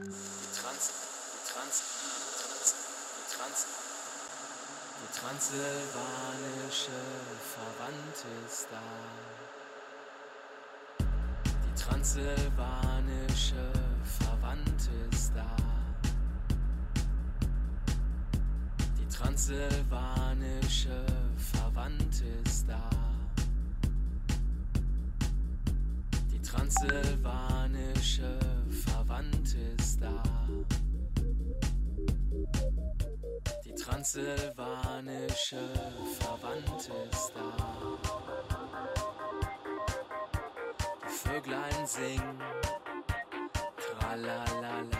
Trans, Trans, Trans, Trans, die transsilvanische Verwandte ist da. Die transsilvanische Verwandte ist da. Die transsilvanische Verwandte ist da. Die transsilvanische Verwandte transsilvanische Verwandte ist da. Die Vöglein singen, tralalala.